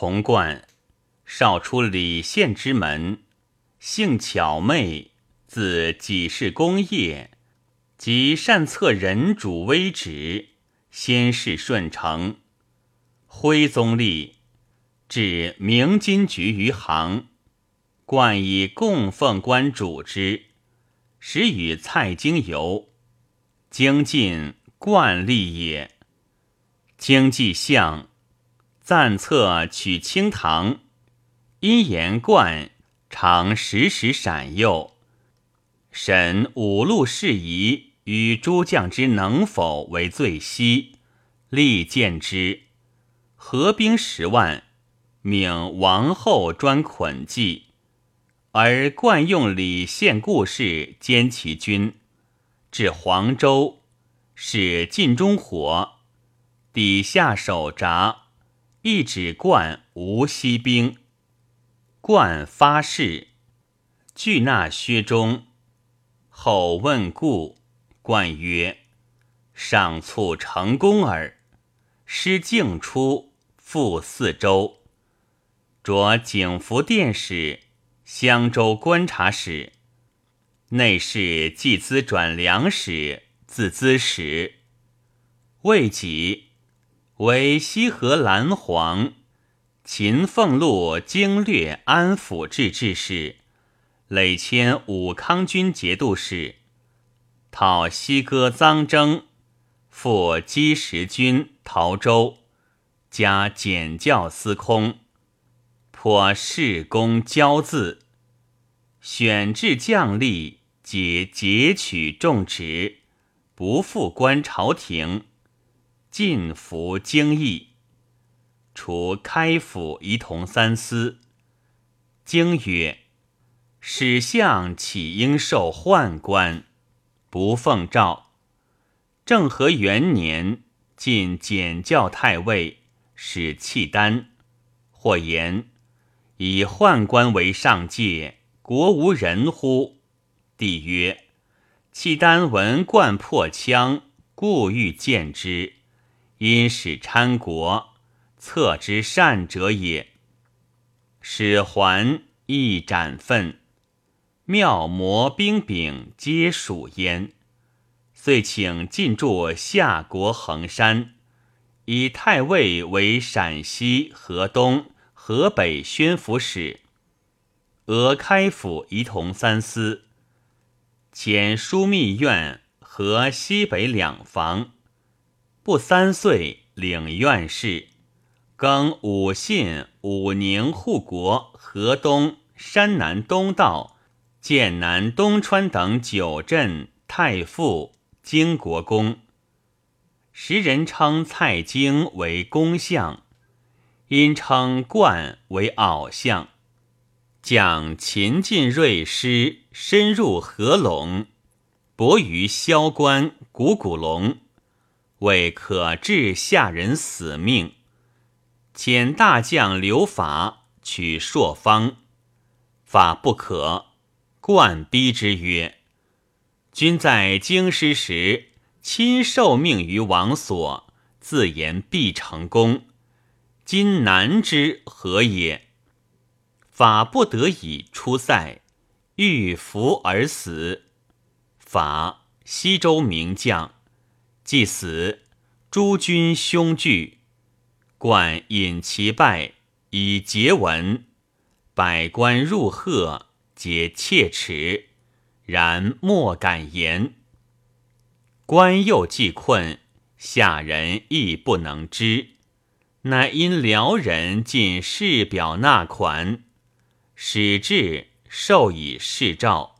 童贯，少出李县之门，性巧媚，自己事功业，及善策人主微职，先世顺承。徽宗立，至明金局余杭，冠以供奉官主之，时与蔡京游，京晋冠立也。经济相赞策取清堂，因言冠常时时闪佑，审五路事宜与诸将之能否为最稀，力荐之。合兵十万，命王后专捆计，而惯用李宪故事兼其军，至黄州，使尽中火。底下手札，一指冠无息兵。冠发誓，拒纳薛中。后问故，冠曰：“上促成功耳。”师敬出，赴四州，着景福殿使、襄州观察使、内侍寄资转粮使、自资使，未几。为西河蓝黄、秦凤路经略安抚制置使，累迁武康军节度使，讨西哥臧征，复积石军陶州，加检校司空，颇事功骄恣，选制将吏，皆截取重职，不复官朝廷。尽服经义，除开府仪同三司。经曰：“使相岂应受宦官？不奉诏。”正和元年，进检校太尉，使契丹。或言：“以宦官为上界，国无人乎？”帝曰：“契丹闻冠破羌，故欲见之。”因使参国，策之善者也。使还亦斩愤，妙魔兵柄皆属焉。遂请进驻夏国衡山，以太尉为陕西、河东、河北宣抚使，俄开府仪同三司，遣枢密院和西北两房。不三岁，领院士，更武信、武宁、护国、河东、山南东道、剑南、东川等九镇太傅、经国公。时人称蔡京为公相，因称冠为袄相。将秦晋锐师深入合陇，搏于萧关、古古龙。为可治下人死命，遣大将刘法取朔方，法不可，冠逼之曰：“君在京师时，亲受命于王所，自言必成功。今难之何也？”法不得已出塞，欲服而死。法西周名将。既死，诸君凶惧，冠引其败，以结文。百官入贺，皆切齿，然莫敢言。官又既困，下人亦不能知，乃因辽人进士表纳款，使至，授以示诏，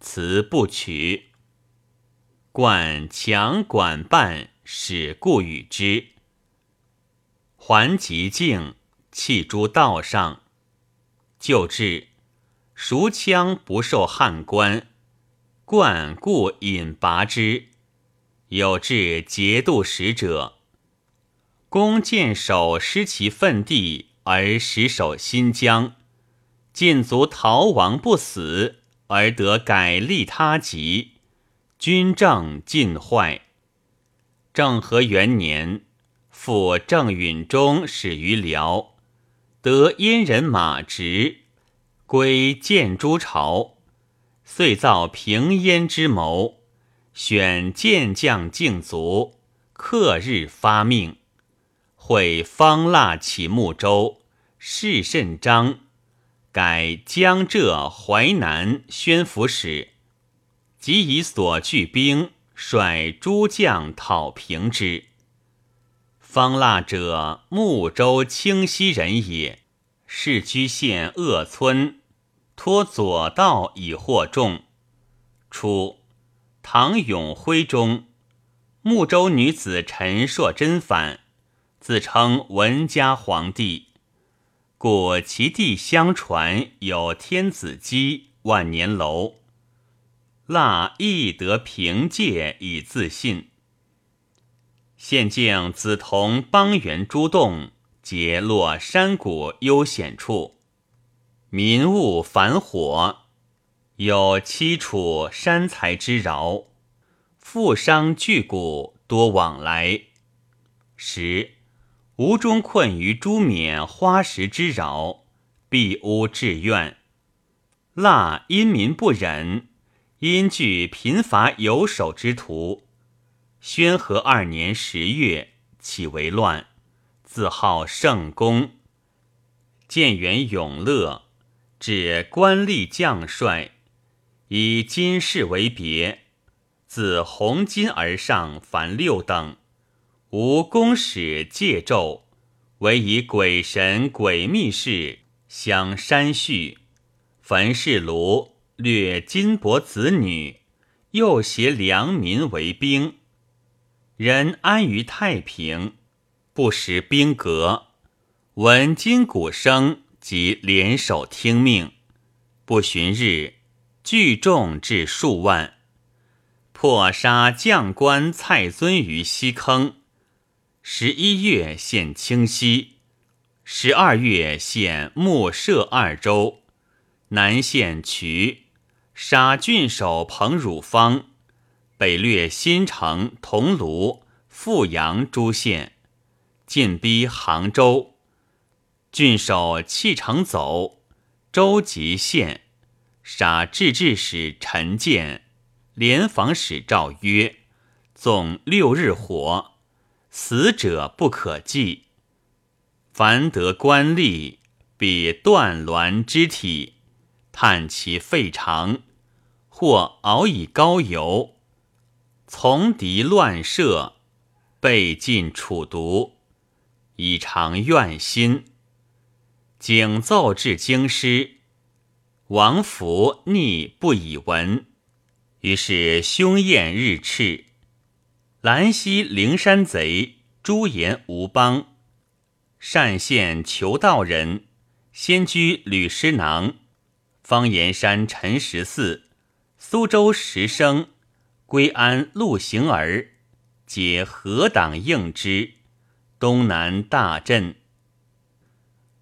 辞不取。冠强管办，使故与之。还极境，弃诸道上。就至，熟枪不受汉官，冠故引拔之。有至节度使者，弓箭手失其分地，而实守新疆。晋卒逃亡不死，而得改立他籍。军政尽坏。政和元年，复郑允中始于辽，得燕人马直，归建诸朝，遂造平燕之谋，选健将敬卒，克日发命，会方腊起睦州，事甚章，改江浙淮南宣抚使，即以所聚兵率诸将讨平之。方腊者，睦州清溪人也，世居县鄂村，托左道以获众。初，唐永徽中，睦州女子陈硕真反，自称文家皇帝。故其地相传有天子基、万年楼，蜡亦得凭借以自信。现境梓潼邦元诸洞，皆落山谷幽险处，民物繁火，有七处山财之饶，富商巨贾多往来。十。吴中困于朱冕花石之扰，必屋志愿。蜡因民不忍，因惧贫乏有守之徒。宣和二年十月，起为乱，自号圣公。建元永乐，指官吏将帅，以金氏为别，自红金而上，凡六等。无公使戒咒，唯以鬼神鬼秘事相山序。焚是炉，掠金帛子女，又挟良民为兵。人安于太平，不识兵革。闻金鼓声，即联手听命。不旬日，聚众至数万，破杀将官蔡尊于西坑。十一月献清溪，十二月献木舍二州，南县渠，杀郡守彭汝方，北略新城、桐庐、富阳诸县，进逼杭州。郡守弃城走，州吉县，杀制置使陈建，联防使诏曰：“纵六日火。”死者不可计，凡得官吏，必断鸾肢体，探其肺肠，或熬以膏油，从敌乱射，被尽处毒，以偿怨心。景奏至京师，王福逆不以闻，于是凶焰日炽。兰溪灵山贼朱延吴邦，善县求道人，先居吕师囊，方岩山陈十四，苏州石生，归安陆行儿，皆何党应之。东南大震。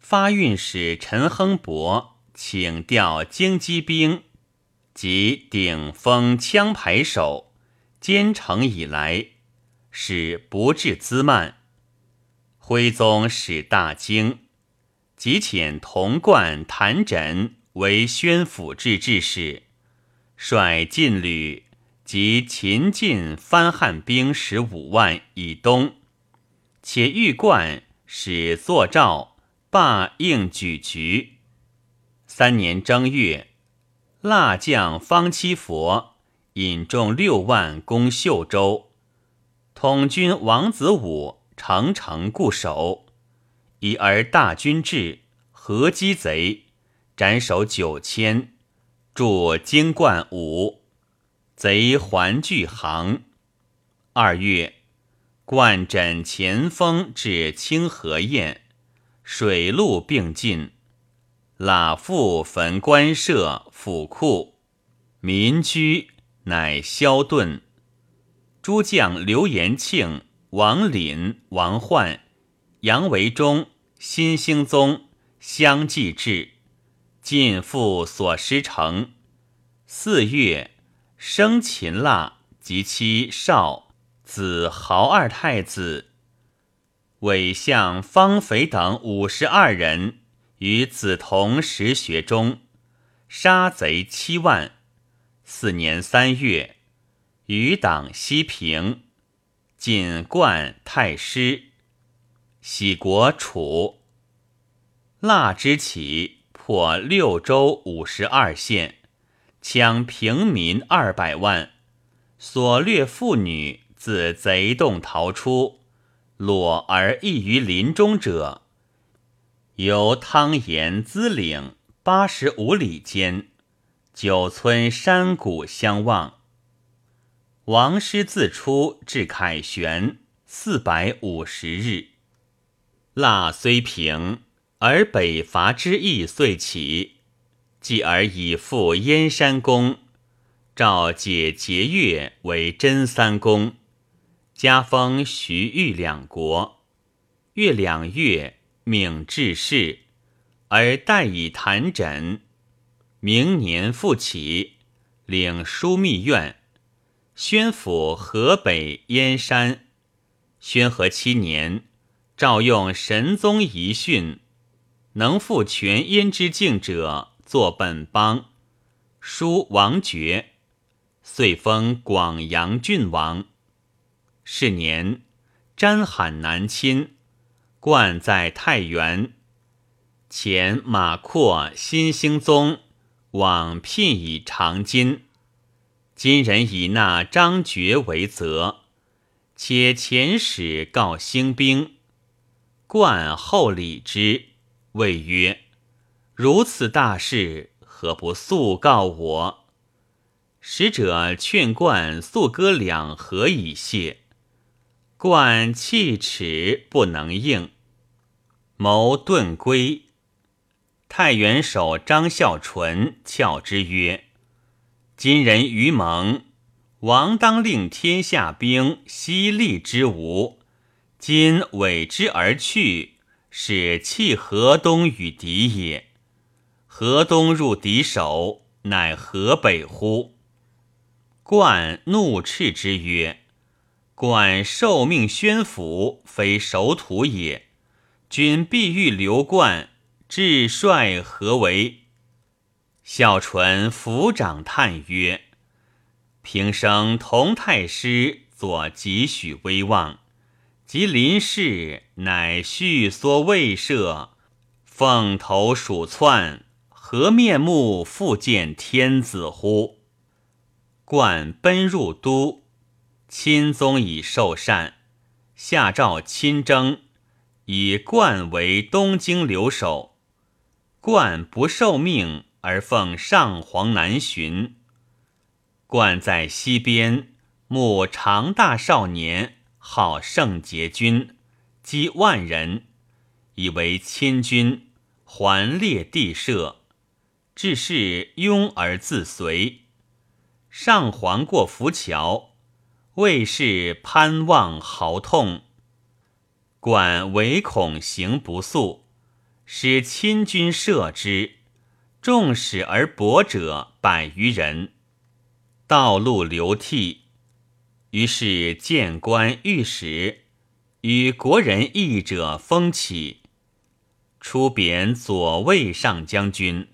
发运使陈亨伯请调京畿兵及顶峰枪牌手。兼程以来，使不至滋慢。徽宗使大惊，即遣童贯、谭枕为宣抚制制使，率晋旅及秦晋番汉兵十五万以东，且欲冠使作诏罢应举局。三年正月，腊将方七佛。引众六万攻秀州，统军王子武乘城固守，已而大军至，合击贼，斩首九千，驻京冠五，贼还拒行。二月，冠枕前锋至清河堰，水陆并进，喇复焚官舍府库，民居。乃萧顿，诸将刘延庆、王林、王焕、杨维忠、新兴宗相继至，尽复所失城。四月，生秦腊及妻少子豪二太子，伪相方肥等五十二人于梓潼实学中，杀贼七万。四年三月，余党西平，晋冠太师，喜国楚。腊之起，破六州五十二县，抢平民二百万，所掠妇女自贼洞逃出，裸而异于林中者，由汤岩资岭八十五里间，九村山谷相望。王师自出至凯旋四百五十日，腊虽平。而北伐之意遂起，继而以赴燕山公，诏解节钺为真三公，加封徐豫两国。越两月，命致仕，而代以谈枕。明年复起，领枢密院，宣抚河北燕山。宣和七年，诏用神宗遗训。能复全燕之境者，作本邦。书王爵，遂封广阳郡王。是年，詹罕南侵，冠在太原。前马扩、新兴宗往聘以长金。今人以纳张觉为责，且遣使告兴兵，冠后礼之。谓曰：“如此大事，何不速告我？”使者劝冠速割两河以谢。冠弃齿不能应，谋遁归。太原守张孝纯诮之曰：“今人于蒙，王当令天下兵悉利之无，今委之而去。”是弃河东与敌也。河东入敌手，乃河北乎？冠怒斥之曰：“冠受命宣抚，非守土也。君必欲留冠，至帅何为？”孝纯抚掌叹曰：“平生同太师，作几许威望。”及临事，乃续缩未设，凤头鼠窜，何面目复见天子乎？冠奔入都，钦宗已受禅，下诏亲征，以冠为东京留守。冠不受命，而奉上皇南巡。冠在西边，慕长大少年。号圣节军，积万人，以为亲军，环列地设，致是拥而自随。上皇过浮桥，魏氏攀望豪痛，管唯恐行不速，使亲军射之，众矢而搏者百余人，道路流涕。于是谏官御史与国人议者风起，出贬左卫上将军，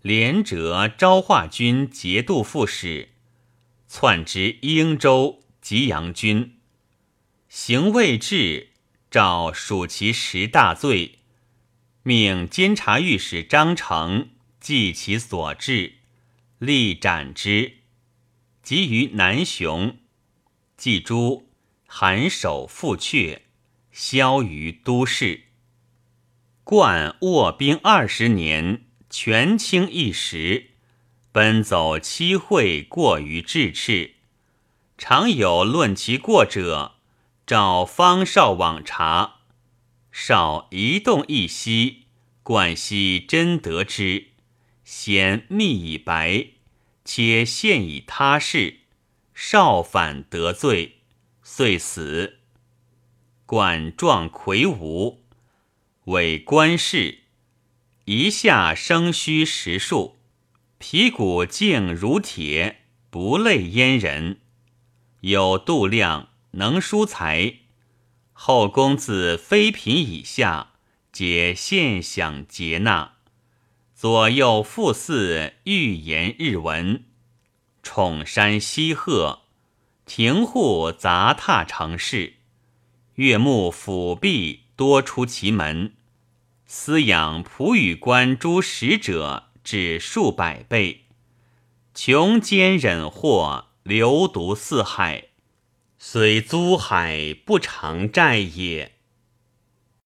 连折昭化军节度副使，窜之英州吉阳军，行未至，诏属其十大罪，命监察御史张成记其所至，立斩之，及于南雄。祭诸韩首复阙，消于都市。冠卧兵二十年，权倾一时，奔走七会，过于至赤。常有论其过者，召方少往察。少一动一息，冠悉真得之，先密以白，且现以他事。少反得罪，遂死。管状魁梧，为官士，一下生须十数，皮骨净如铁，不类阉人。有度量，能书才。后公自妃嫔以下，皆现享节纳。左右副祀欲言日文，宠山西鹤，庭户杂沓成市，月木府壁多出其门，饲养仆与官诸使者至数百倍，穷奸忍祸，流毒四海，虽租海不偿债也。